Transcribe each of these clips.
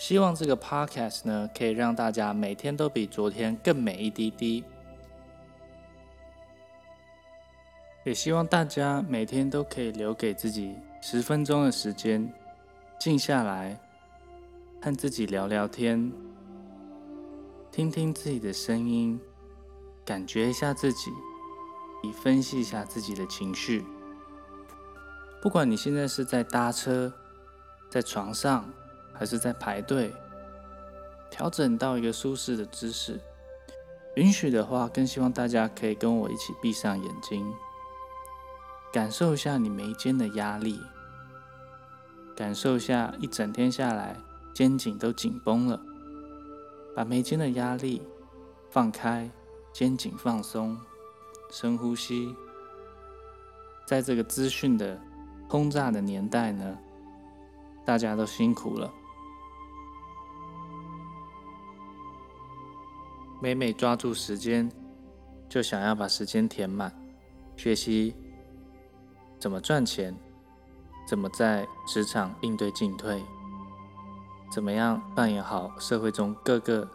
希望这个 podcast 呢，可以让大家每天都比昨天更美一滴滴。也希望大家每天都可以留给自己十分钟的时间，静下来，和自己聊聊天，听听自己的声音，感觉一下自己，以分析一下自己的情绪。不管你现在是在搭车，在床上，还是在排队，调整到一个舒适的姿势。允许的话，更希望大家可以跟我一起闭上眼睛。感受一下你眉间的压力，感受一下一整天下来肩颈都紧绷了，把眉间的压力放开，肩颈放松，深呼吸。在这个资讯的轰炸的年代呢，大家都辛苦了，每每抓住时间，就想要把时间填满，学习。怎么赚钱？怎么在职场应对进退？怎么样扮演好社会中各个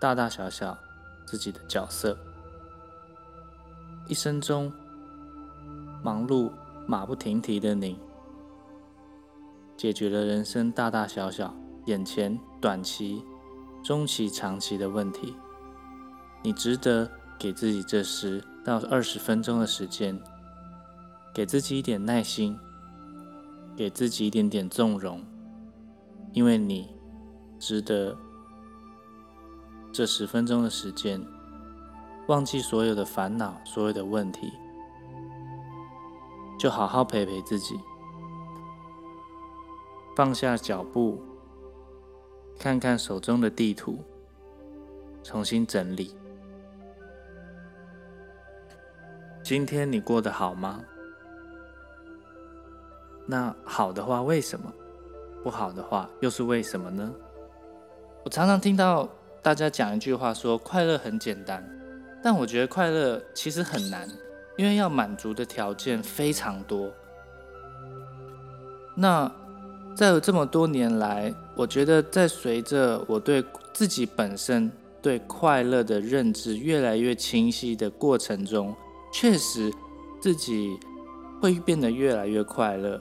大大小小自己的角色？一生中忙碌马不停蹄的你，解决了人生大大小小眼前短期、中期、长期的问题。你值得给自己这十到二十分钟的时间。给自己一点耐心，给自己一点点纵容，因为你值得这十分钟的时间，忘记所有的烦恼、所有的问题，就好好陪陪自己，放下脚步，看看手中的地图，重新整理。今天你过得好吗？那好的话，为什么？不好的话，又是为什么呢？我常常听到大家讲一句话，说快乐很简单，但我觉得快乐其实很难，因为要满足的条件非常多。那在这么多年来，我觉得在随着我对自己本身对快乐的认知越来越清晰的过程中，确实自己会变得越来越快乐。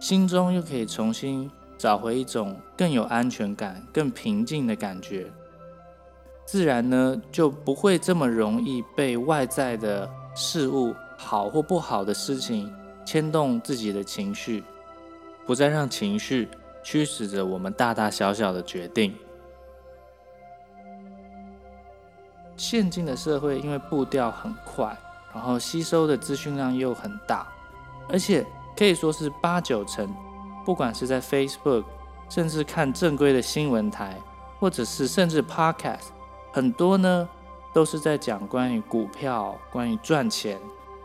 心中又可以重新找回一种更有安全感、更平静的感觉，自然呢就不会这么容易被外在的事物、好或不好的事情牵动自己的情绪，不再让情绪驱使着我们大大小小的决定。现今的社会因为步调很快，然后吸收的资讯量又很大，而且。可以说是八九成，不管是在 Facebook，甚至看正规的新闻台，或者是甚至 Podcast，很多呢都是在讲关于股票、关于赚钱、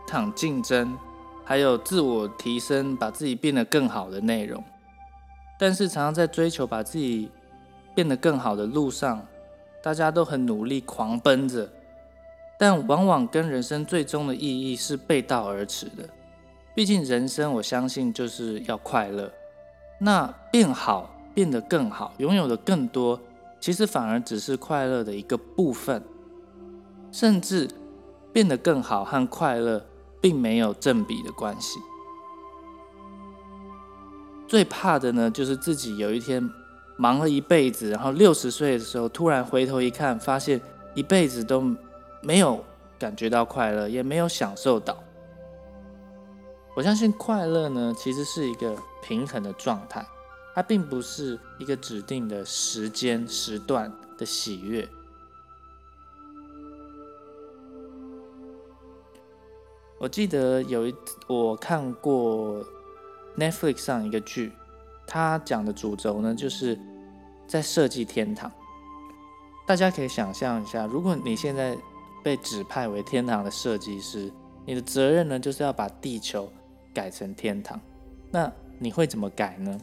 场竞争，还有自我提升、把自己变得更好的内容。但是常常在追求把自己变得更好的路上，大家都很努力狂奔着，但往往跟人生最终的意义是背道而驰的。毕竟人生，我相信就是要快乐。那变好，变得更好，拥有的更多，其实反而只是快乐的一个部分。甚至变得更好和快乐并没有正比的关系。最怕的呢，就是自己有一天忙了一辈子，然后六十岁的时候突然回头一看，发现一辈子都没有感觉到快乐，也没有享受到。我相信快乐呢，其实是一个平衡的状态，它并不是一个指定的时间时段的喜悦。我记得有一我看过 Netflix 上一个剧，它讲的主轴呢，就是在设计天堂。大家可以想象一下，如果你现在被指派为天堂的设计师，你的责任呢，就是要把地球。改成天堂，那你会怎么改呢？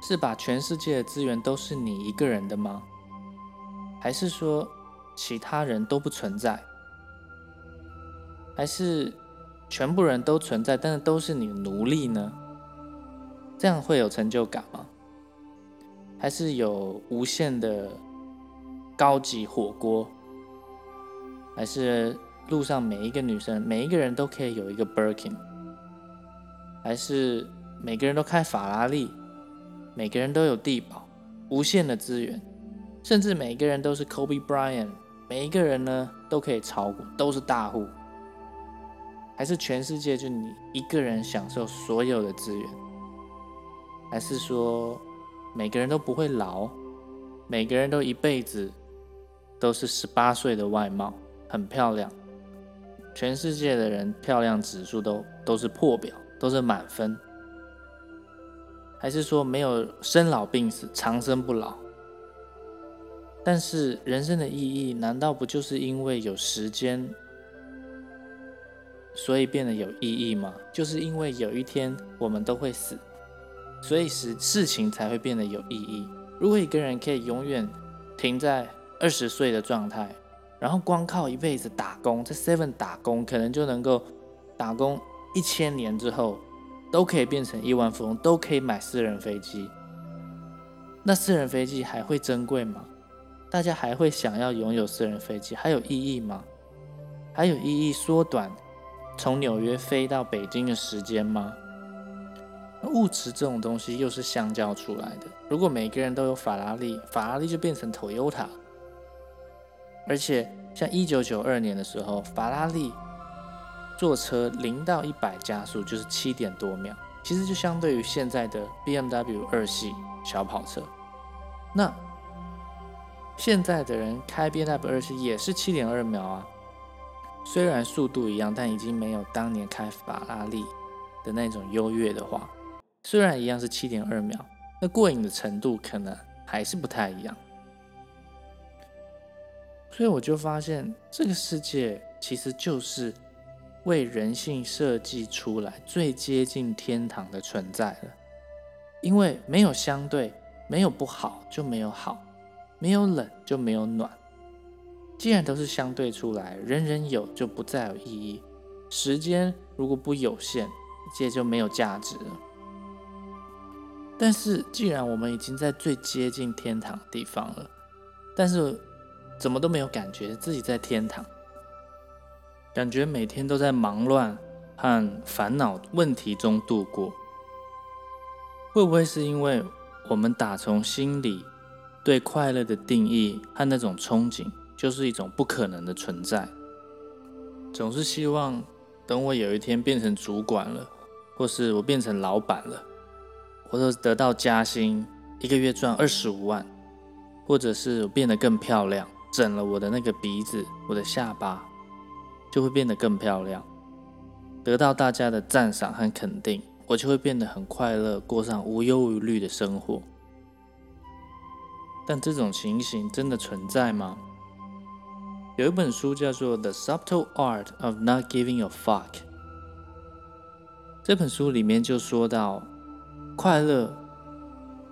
是把全世界的资源都是你一个人的吗？还是说其他人都不存在？还是全部人都存在，但是都是你奴隶呢？这样会有成就感吗？还是有无限的高级火锅，还是路上每一个女生、每一个人都可以有一个 Birkin，还是每个人都开法拉利，每个人都有地保，无限的资源，甚至每个人都是 Kobe Bryant，每一个人呢都可以炒股，都是大户，还是全世界就你一个人享受所有的资源，还是说每个人都不会老，每个人都一辈子都是十八岁的外貌，很漂亮，全世界的人漂亮指数都都是破表，都是满分，还是说没有生老病死，长生不老？但是人生的意义，难道不就是因为有时间，所以变得有意义吗？就是因为有一天我们都会死，所以使事情才会变得有意义。如果一个人可以永远停在二十岁的状态，然后光靠一辈子打工，在 Seven 打工，可能就能够打工一千年之后，都可以变成亿万富翁，都可以买私人飞机。那私人飞机还会珍贵吗？大家还会想要拥有私人飞机，还有意义吗？还有意义缩短从纽约飞到北京的时间吗？物质这种东西又是相交出来的。如果每个人都有法拉利，法拉利就变成 Toyota。而且像一九九二年的时候，法拉利坐车零到一百加速就是七点多秒，其实就相对于现在的 BMW 二系小跑车。那现在的人开 BMW 二系也是七点二秒啊，虽然速度一样，但已经没有当年开法拉利的那种优越的话。虽然一样是七点二秒，那过瘾的程度可能还是不太一样。所以我就发现，这个世界其实就是为人性设计出来最接近天堂的存在了，因为没有相对，没有不好就没有好。没有冷就没有暖，既然都是相对出来，人人有就不再有意义。时间如果不有限，一切就没有价值了。但是既然我们已经在最接近天堂的地方了，但是怎么都没有感觉自己在天堂，感觉每天都在忙乱和烦恼问题中度过，会不会是因为我们打从心里？对快乐的定义和那种憧憬，就是一种不可能的存在。总是希望等我有一天变成主管了，或是我变成老板了，或者得到加薪，一个月赚二十五万，或者是我变得更漂亮，整了我的那个鼻子，我的下巴就会变得更漂亮，得到大家的赞赏和肯定，我就会变得很快乐，过上无忧无虑的生活。但这种情形真的存在吗？有一本书叫做《The Subtle Art of Not Giving a Fuck》。这本书里面就说到，快乐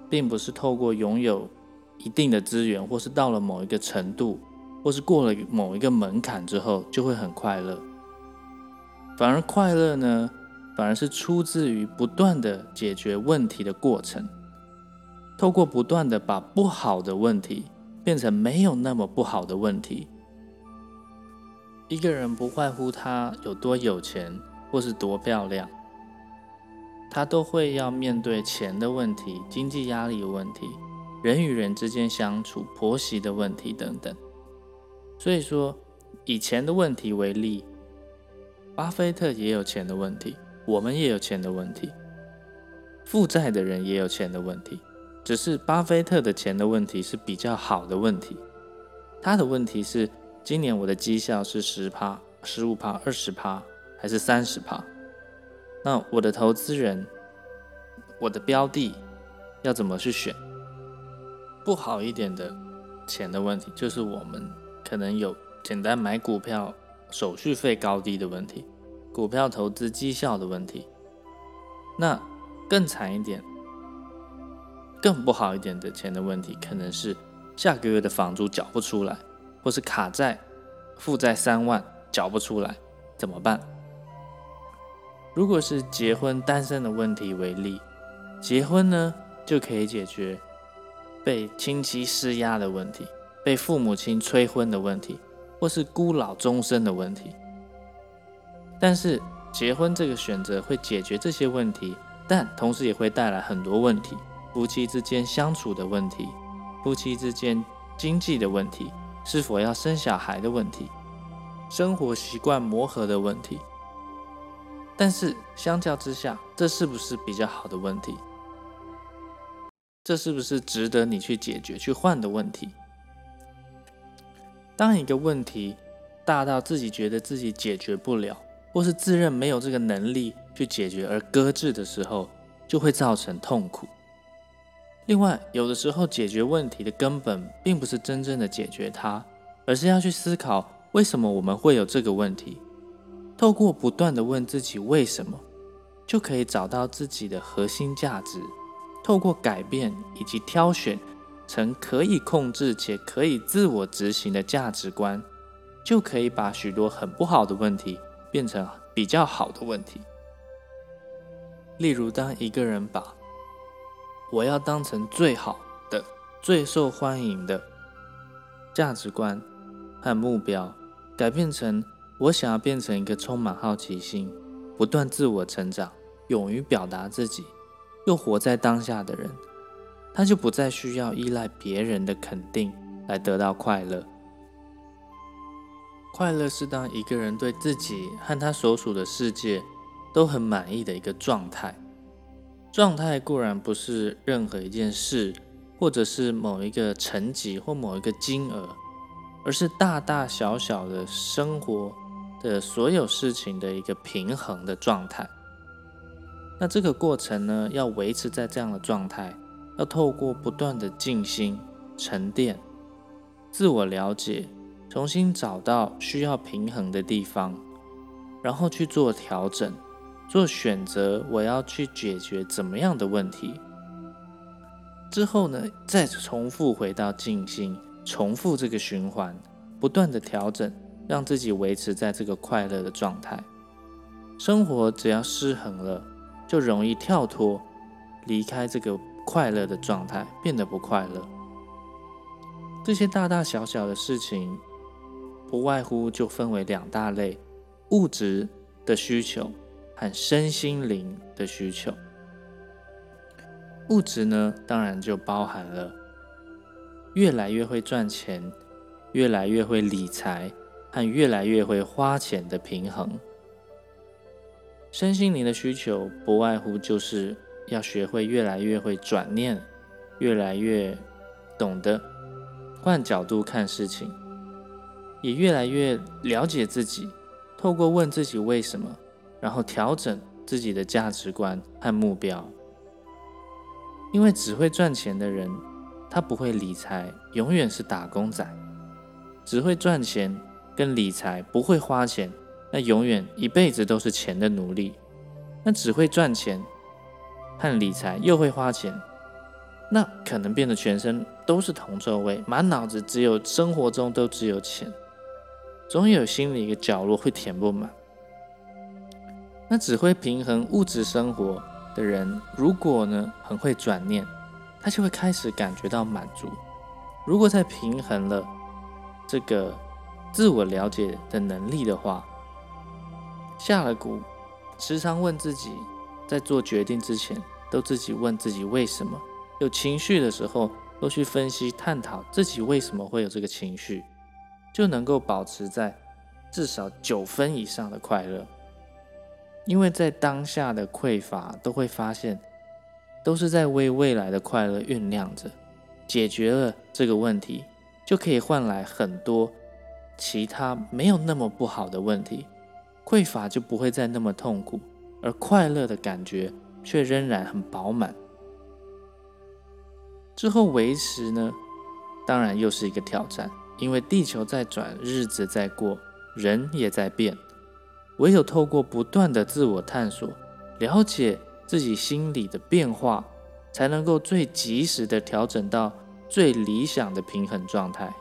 并不是透过拥有一定的资源，或是到了某一个程度，或是过了某一个门槛之后就会很快乐。反而快乐呢，反而是出自于不断的解决问题的过程。透过不断的把不好的问题变成没有那么不好的问题，一个人不外乎他有多有钱或是多漂亮，他都会要面对钱的问题、经济压力的问题、人与人之间相处、婆媳的问题等等。所以说，以钱的问题为例，巴菲特也有钱的问题，我们也有钱的问题，负债的人也有钱的问题。只是巴菲特的钱的问题是比较好的问题，他的问题是今年我的绩效是十趴、十五趴、二十趴还是三十趴？那我的投资人、我的标的要怎么去选？不好一点的钱的问题，就是我们可能有简单买股票手续费高低的问题，股票投资绩效的问题。那更惨一点。更不好一点的钱的问题，可能是下个月的房租缴不出来，或是卡债负债三万缴不出来，怎么办？如果是结婚单身的问题为例，结婚呢就可以解决被亲戚施压的问题，被父母亲催婚的问题，或是孤老终生的问题。但是结婚这个选择会解决这些问题，但同时也会带来很多问题：夫妻之间相处的问题，夫妻之间经济的问题，是否要生小孩的问题，生活习惯磨合的问题。但是相较之下，这是不是比较好的问题？这是不是值得你去解决、去换的问题？当一个问题大到自己觉得自己解决不了，或是自认没有这个能力去解决而搁置的时候，就会造成痛苦。另外，有的时候解决问题的根本并不是真正的解决它，而是要去思考为什么我们会有这个问题。透过不断的问自己为什么，就可以找到自己的核心价值。透过改变以及挑选成可以控制且可以自我执行的价值观，就可以把许多很不好的问题变成比较好的问题。例如，当一个人把我要当成最好的、最受欢迎的价值观和目标，改变成我想要变成一个充满好奇心、不断自我成长、勇于表达自己。又活在当下的人，他就不再需要依赖别人的肯定来得到快乐。快乐是当一个人对自己和他所属的世界都很满意的一个状态。状态固然不是任何一件事，或者是某一个成绩或某一个金额，而是大大小小的生活的所有事情的一个平衡的状态。那这个过程呢，要维持在这样的状态，要透过不断的静心、沉淀、自我了解，重新找到需要平衡的地方，然后去做调整、做选择。我要去解决怎么样的问题？之后呢，再重复回到静心，重复这个循环，不断的调整，让自己维持在这个快乐的状态。生活只要失衡了。就容易跳脱，离开这个快乐的状态，变得不快乐。这些大大小小的事情，不外乎就分为两大类：物质的需求和身心灵的需求。物质呢，当然就包含了越来越会赚钱、越来越会理财和越来越会花钱的平衡。身心灵的需求不外乎就是要学会越来越会转念，越来越懂得换角度看事情，也越来越了解自己。透过问自己为什么，然后调整自己的价值观和目标。因为只会赚钱的人，他不会理财，永远是打工仔；只会赚钱跟理财，不会花钱。那永远一辈子都是钱的奴隶，那只会赚钱和理财又会花钱，那可能变得全身都是铜臭味，满脑子只有生活中都只有钱，总有心里一个角落会填不满。那只会平衡物质生活的人，如果呢很会转念，他就会开始感觉到满足。如果在平衡了这个自我了解的能力的话，下了蛊，时常问自己，在做决定之前，都自己问自己为什么。有情绪的时候，都去分析探讨自己为什么会有这个情绪，就能够保持在至少九分以上的快乐。因为在当下的匮乏，都会发现，都是在为未来的快乐酝酿着。解决了这个问题，就可以换来很多其他没有那么不好的问题。匮乏就不会再那么痛苦，而快乐的感觉却仍然很饱满。之后维持呢，当然又是一个挑战，因为地球在转，日子在过，人也在变。唯有透过不断的自我探索，了解自己心理的变化，才能够最及时的调整到最理想的平衡状态。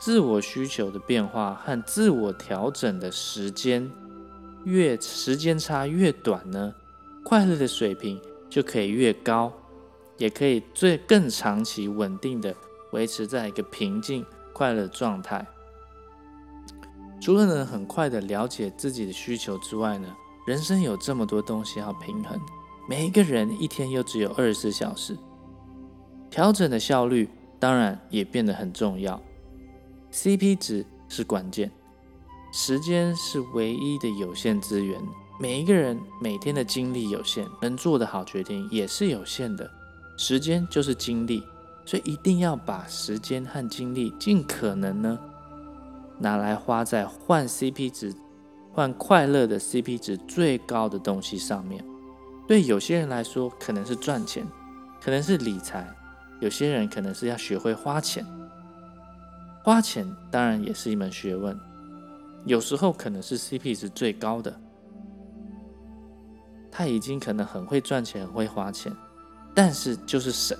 自我需求的变化和自我调整的时间。越时间差越短呢，快乐的水平就可以越高，也可以最更长期稳定的维持在一个平静快乐状态。除了能很快的了解自己的需求之外呢，人生有这么多东西要平衡，每一个人一天又只有二十四小时，调整的效率当然也变得很重要。CP 值是关键，时间是唯一的有限资源。每一个人每天的精力有限，能做的好决定也是有限的。时间就是精力，所以一定要把时间和精力尽可能呢拿来花在换 CP 值、换快乐的 CP 值最高的东西上面。对有些人来说，可能是赚钱，可能是理财；有些人可能是要学会花钱。花钱当然也是一门学问，有时候可能是 CP 值最高的。他已经可能很会赚钱，很会花钱，但是就是省。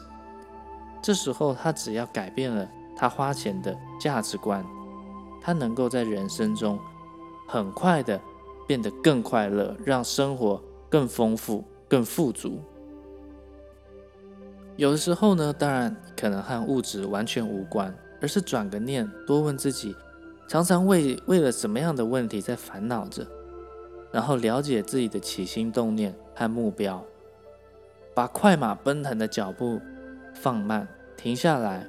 这时候他只要改变了他花钱的价值观，他能够在人生中很快的变得更快乐，让生活更丰富、更富足。有的时候呢，当然可能和物质完全无关，而是转个念，多问自己，常常为为了什么样的问题在烦恼着。然后了解自己的起心动念和目标，把快马奔腾的脚步放慢，停下来，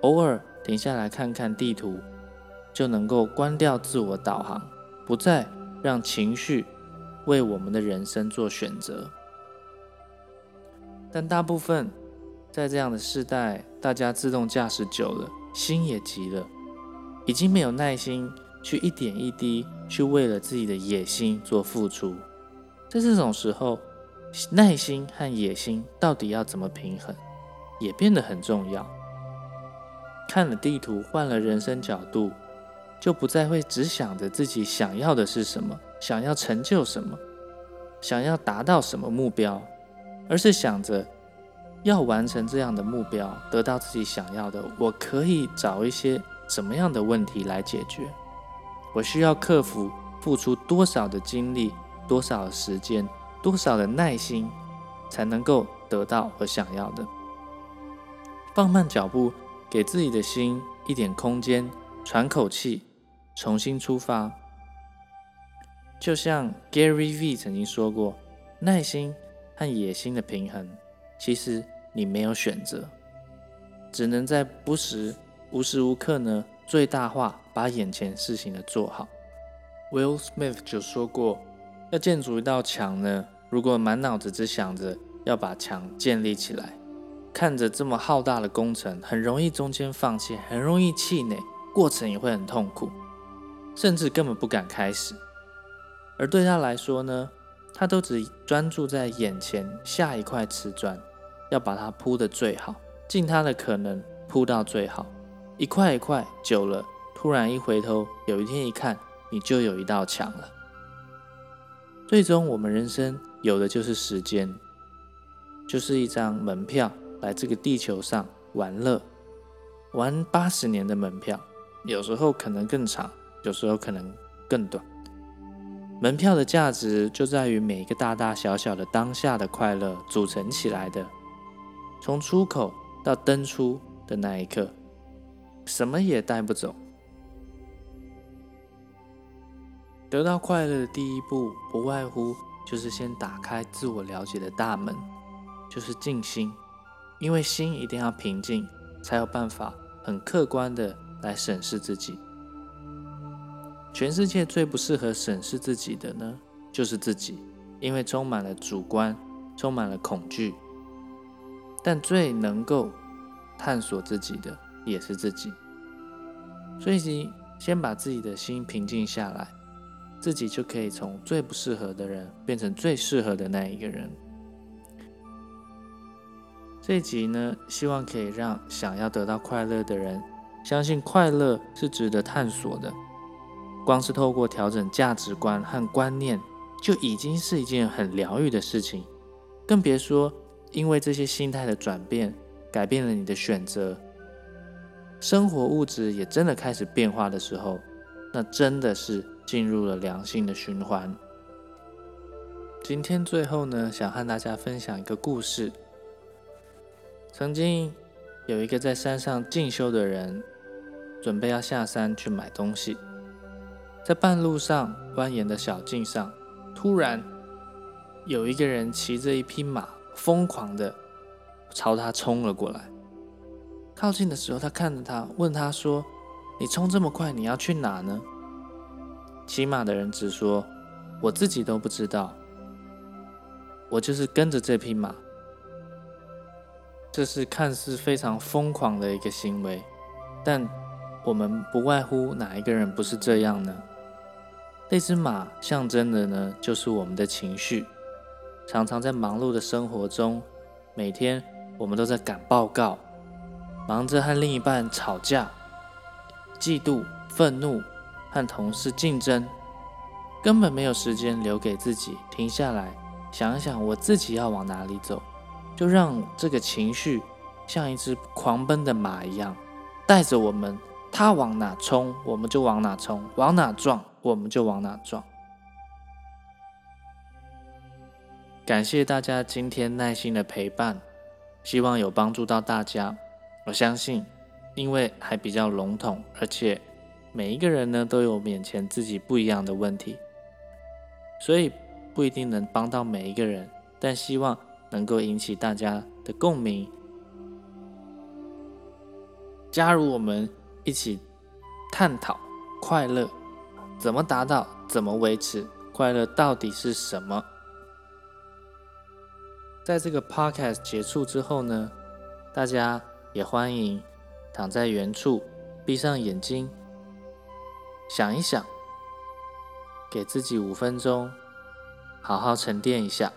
偶尔停下来看看地图，就能够关掉自我导航，不再让情绪为我们的人生做选择。但大部分在这样的时代，大家自动驾驶久了，心也急了，已经没有耐心。去一点一滴去为了自己的野心做付出，在这种时候，耐心和野心到底要怎么平衡，也变得很重要。看了地图，换了人生角度，就不再会只想着自己想要的是什么，想要成就什么，想要达到什么目标，而是想着要完成这样的目标，得到自己想要的，我可以找一些什么样的问题来解决。我需要克服，付出多少的精力、多少的时间、多少的耐心，才能够得到我想要的？放慢脚步，给自己的心一点空间，喘口气，重新出发。就像 Gary V 曾经说过：“耐心和野心的平衡，其实你没有选择，只能在不时、无时无刻呢。”最大化把眼前事情的做好。Will Smith 就说过，要建筑一道墙呢，如果满脑子只想着要把墙建立起来，看着这么浩大的工程，很容易中间放弃，很容易气馁，过程也会很痛苦，甚至根本不敢开始。而对他来说呢，他都只专注在眼前下一块瓷砖，要把它铺得最好，尽他的可能铺到最好。一块一块，久了，突然一回头，有一天一看，你就有一道墙了。最终，我们人生有的就是时间，就是一张门票，来这个地球上玩乐，玩八十年的门票，有时候可能更长，有时候可能更短。门票的价值就在于每一个大大小小的当下的快乐组成起来的，从出口到登出的那一刻。什么也带不走。得到快乐的第一步，不外乎就是先打开自我了解的大门，就是静心。因为心一定要平静，才有办法很客观的来审视自己。全世界最不适合审视自己的呢，就是自己，因为充满了主观，充满了恐惧。但最能够探索自己的。也是自己，所以先把自己的心平静下来，自己就可以从最不适合的人变成最适合的那一个人。这一集呢，希望可以让想要得到快乐的人相信快乐是值得探索的。光是透过调整价值观和观念，就已经是一件很疗愈的事情，更别说因为这些心态的转变，改变了你的选择。生活物质也真的开始变化的时候，那真的是进入了良性的循环。今天最后呢，想和大家分享一个故事。曾经有一个在山上进修的人，准备要下山去买东西，在半路上蜿蜒的小径上，突然有一个人骑着一匹马，疯狂的朝他冲了过来。靠近的时候，他看着他，问他说：“你冲这么快，你要去哪呢？”骑马的人只说：“我自己都不知道，我就是跟着这匹马。”这是看似非常疯狂的一个行为，但我们不外乎哪一个人不是这样呢？那只马象征的呢，就是我们的情绪。常常在忙碌的生活中，每天我们都在赶报告。忙着和另一半吵架、嫉妒、愤怒，和同事竞争，根本没有时间留给自己停下来想一想，我自己要往哪里走，就让这个情绪像一只狂奔的马一样，带着我们，它往哪冲，我们就往哪冲；往哪撞，我们就往哪撞。感谢大家今天耐心的陪伴，希望有帮助到大家。我相信，因为还比较笼统，而且每一个人呢都有面前自己不一样的问题，所以不一定能帮到每一个人，但希望能够引起大家的共鸣，加入我们一起探讨快乐怎么达到，怎么维持快乐到底是什么。在这个 podcast 结束之后呢，大家。也欢迎躺在原处，闭上眼睛，想一想，给自己五分钟，好好沉淀一下，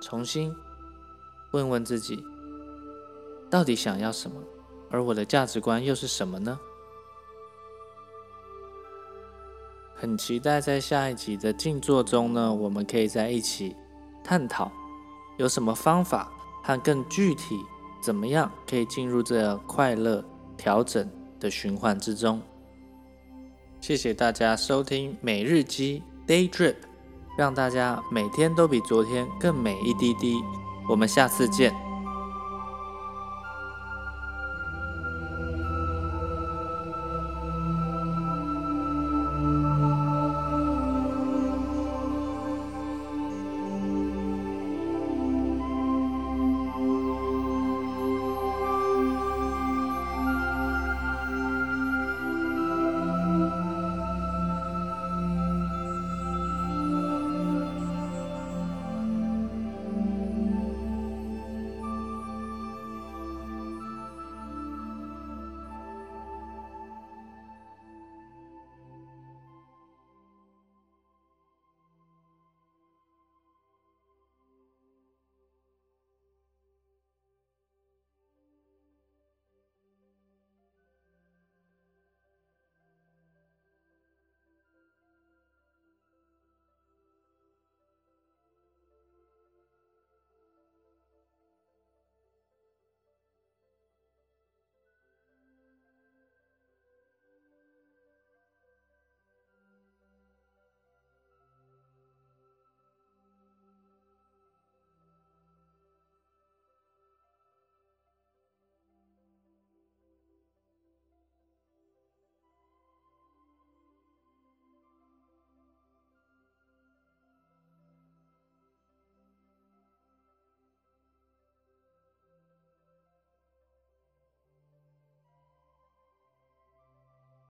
重新问问自己，到底想要什么，而我的价值观又是什么呢？很期待在下一集的静坐中呢，我们可以在一起探讨有什么方法和更具体。怎么样可以进入这快乐调整的循环之中？谢谢大家收听每日鸡 Day Drip，让大家每天都比昨天更美一滴滴。我们下次见。